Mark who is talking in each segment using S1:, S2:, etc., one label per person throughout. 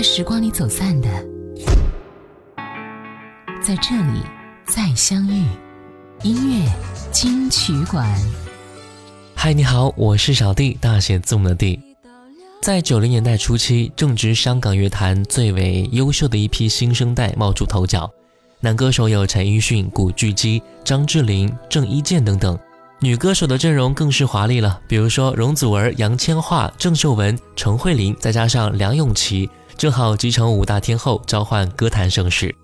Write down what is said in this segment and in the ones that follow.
S1: 在时光里走散的，在这里再相遇。音乐金曲馆。
S2: 嗨，你好，我是小弟，大写字母的弟。在九零年代初期，正值香港乐坛最为优秀的一批新生代冒出头角。男歌手有陈奕迅、古巨基、张智霖、郑伊健等等，女歌手的阵容更是华丽了，比如说容祖儿、杨千嬅、郑秀文、陈慧琳，再加上梁咏琪，正好集成五大天后，召唤歌坛盛世。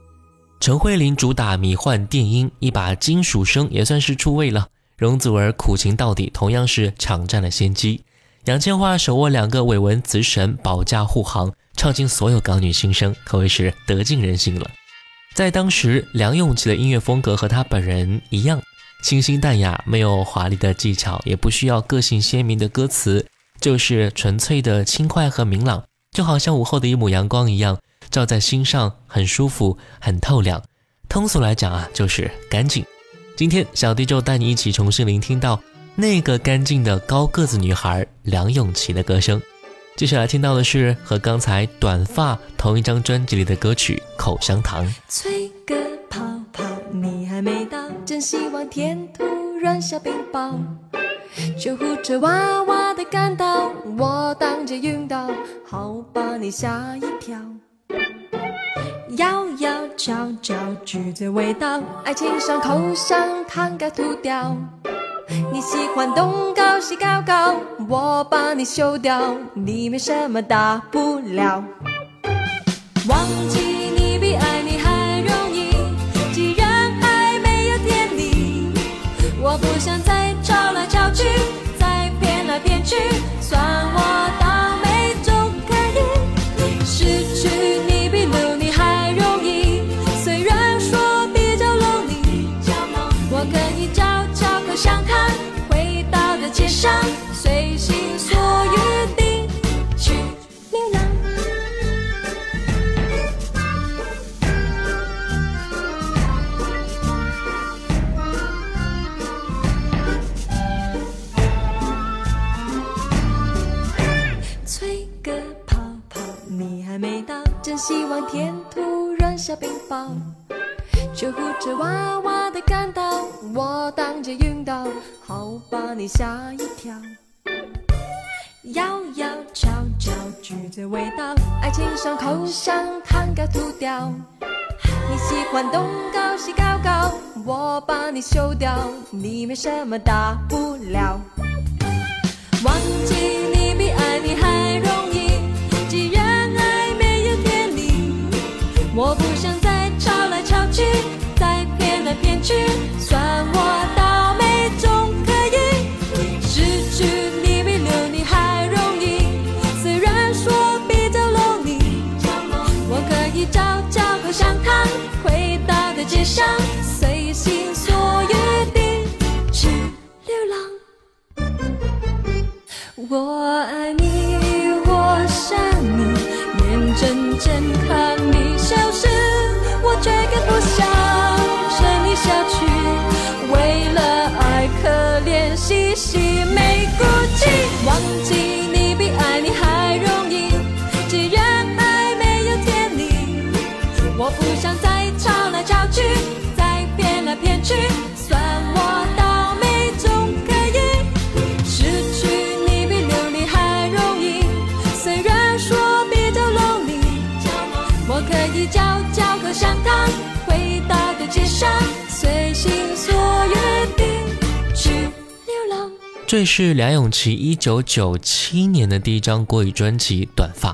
S2: 陈慧琳主打迷幻电音，一把金属声也算是出位了。容祖儿苦情到底，同样是抢占了先机。杨千嬅手握两个伟文词神保驾护航，唱尽所有港女心声，可谓是得尽人心了。在当时，梁咏琪的音乐风格和她本人一样，清新淡雅，没有华丽的技巧，也不需要个性鲜明的歌词，就是纯粹的轻快和明朗，就好像午后的一抹阳光一样，照在心上，很舒服，很透亮。通俗来讲啊，就是干净。今天小弟就带你一起重新聆听到那个干净的高个子女孩梁咏琪的歌声。接下来听到的是和刚才短发同一张专辑里的歌曲《口香糖》。
S3: 吹个泡泡，你还没到，真希望天突软下冰雹。救护车哇哇的赶到，我当街晕倒，好把你吓一跳。摇摇悄悄，橘子味道，爱情像口香糖该吐掉。你喜欢东高西高高，我把你修掉，你没什么大不了。忘记我不想再吵来吵去，再骗来骗去，算我倒霉总可以。失去你比留你还容易，虽然说比较 lonely，我可以悄悄口香糖，回到的街上，随心所欲希望天突然下冰雹。救护车哇哇的赶到，我当街晕倒，好把你吓一跳。摇摇悄悄，橘子味道，爱情像口香糖该吐掉。你喜欢东高西高高，我把你修掉，你没什么大不了。忘记你比爱你还我爱你，
S2: 这是梁咏琪一九九七年的第一张国语专辑《短发》，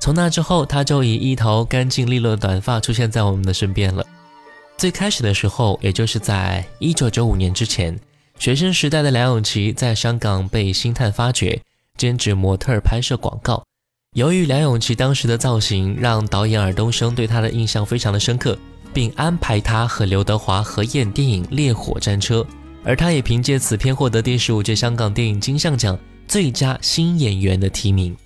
S2: 从那之后，她就以一头干净利落的短发出现在我们的身边了。最开始的时候，也就是在一九九五年之前，学生时代的梁咏琪在香港被星探发掘，兼职模特拍摄广告。由于梁咏琪当时的造型，让导演尔冬升对她的印象非常的深刻，并安排她和刘德华合演电影《烈火战车》。而他也凭借此片获得第十五届香港电影金像奖最佳新演员的提名。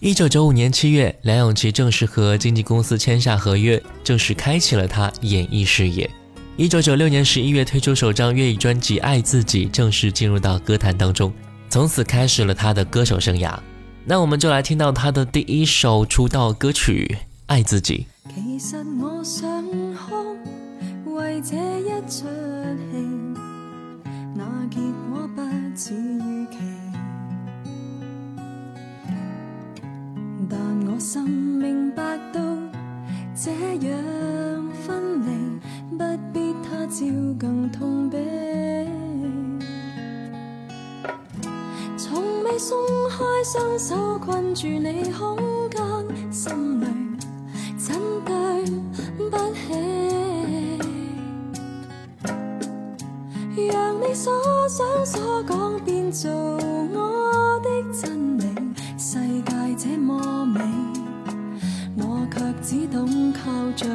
S2: 一九九五年七月，梁咏琪正式和经纪公司签下合约，正式开启了她演艺事业。一九九六年十一月推出首张粤语专辑《爱自己》，正式进入到歌坛当中，从此开始了他的歌手生涯。那我们就来听到他的第一首出道歌曲《爱自己》。
S3: 其实我想哭，为这一出戏，结果不似预期。但我心明白到，这样分离，不必他朝更痛悲。从未松开双手困住你空间，心里真对不起。让你所想所讲变做我的真理，世界这么美，我却只懂靠着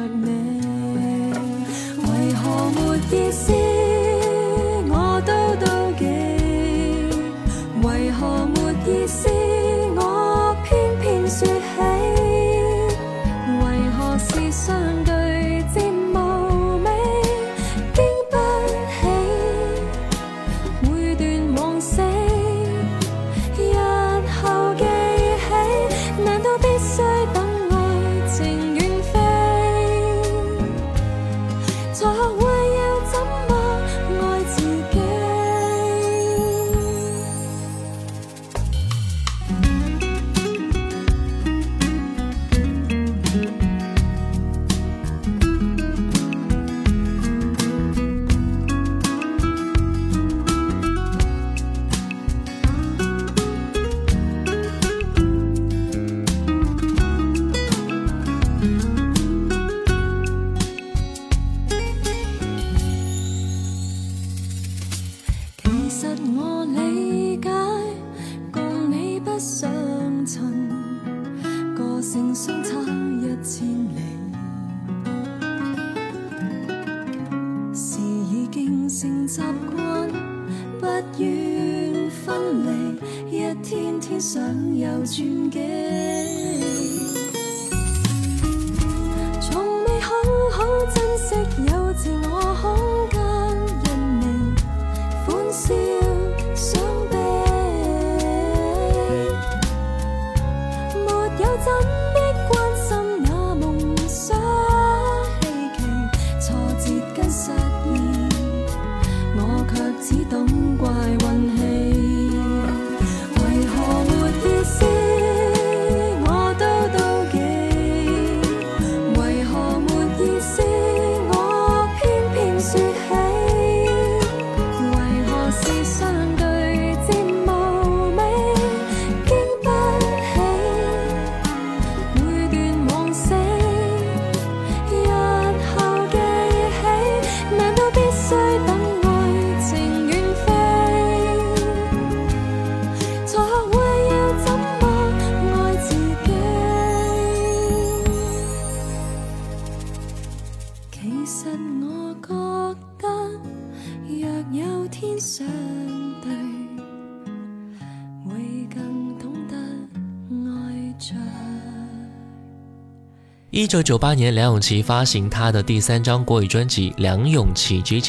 S3: 一
S2: 九九八年，梁咏琪发行她的第三张国语专辑《梁咏琪 GG》，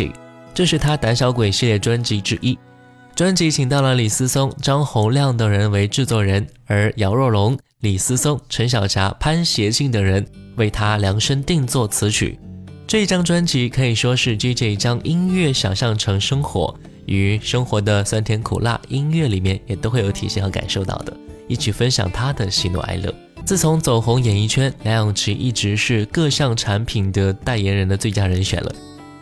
S2: 这是她胆小鬼系列专辑之一。专辑请到了李思松、张洪亮等人为制作人，而姚若龙、李思松、陈小霞、潘协庆等人为她量身定做词曲。这一张专辑可以说是 GJ 将音乐想象成生活，与生活的酸甜苦辣，音乐里面也都会有体现和感受到的，一起分享她的喜怒哀乐。自从走红演艺圈，梁咏琪一直是各项产品的代言人的最佳人选了。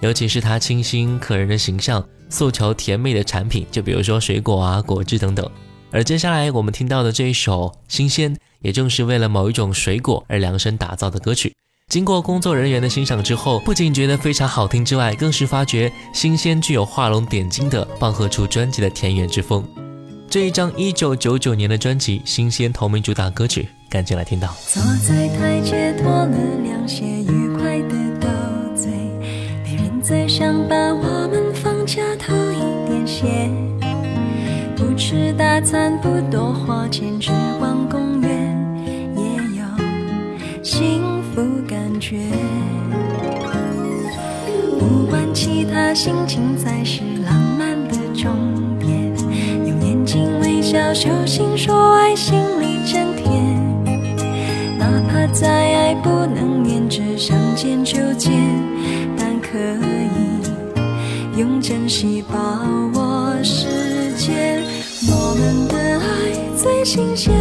S2: 尤其是她清新可人的形象，诉求甜美的产品，就比如说水果啊、果汁等等。而接下来我们听到的这一首《新鲜》，也正是为了某一种水果而量身打造的歌曲。经过工作人员的欣赏之后，不仅觉得非常好听之外，更是发觉新鲜具有画龙点睛的棒喝出专辑的田园之风。这一张一九九九年的专辑《新鲜》同名主打歌曲，赶紧来听到。
S3: 坐在台阶脱了凉鞋，愉快的斗嘴，没人再想把我们放假偷一点闲。不吃大餐，不多花钱，只逛公园，也有幸福感觉。不管其他，心情才是浪漫的终点。用眼睛微笑，手心说爱，心再爱不能粘着想见就见，但可以用珍惜把握时间。我们的爱最新鲜，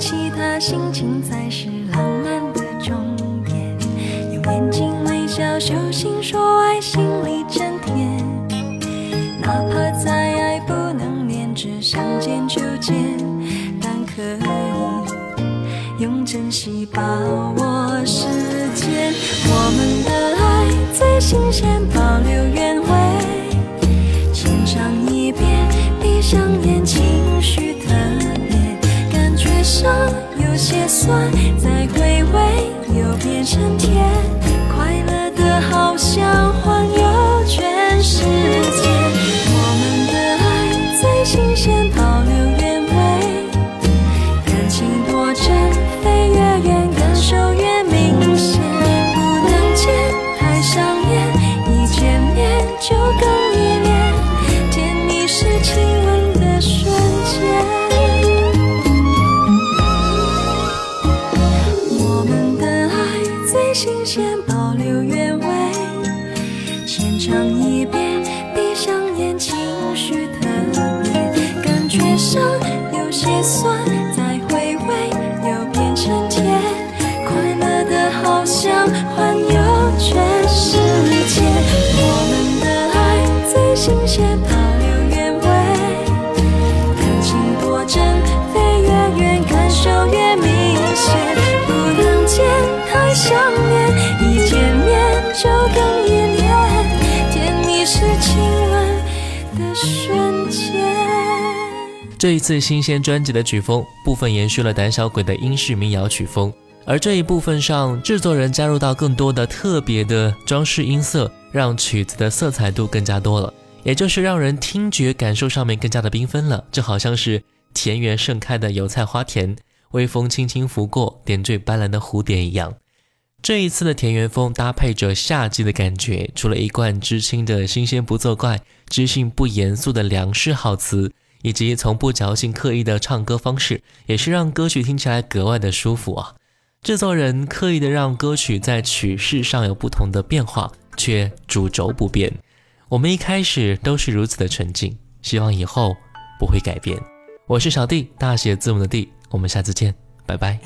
S3: 其他，心情才是浪漫的终点。用眼睛微笑，手心说爱，心里真甜。哪怕再爱不能念，只想见就见，但可以用珍惜把握时间。我们的爱最新鲜，保留原
S2: 这一次新鲜专辑的曲风部分延续了胆小鬼的英式民谣曲风，而这一部分上，制作人加入到更多的特别的装饰音色，让曲子的色彩度更加多了，也就是让人听觉感受上面更加的缤纷了，就好像是田园盛开的油菜花田，微风轻轻拂过，点缀斑斓的蝴蝶一样。这一次的田园风搭配着夏季的感觉，除了一贯知青的新鲜不作怪、知性不严肃的良式好词，以及从不矫情刻意的唱歌方式，也是让歌曲听起来格外的舒服啊。制作人刻意的让歌曲在曲式上有不同的变化，却主轴不变。我们一开始都是如此的纯净，希望以后不会改变。我是小弟，大写字母的弟，我们下次见，拜拜。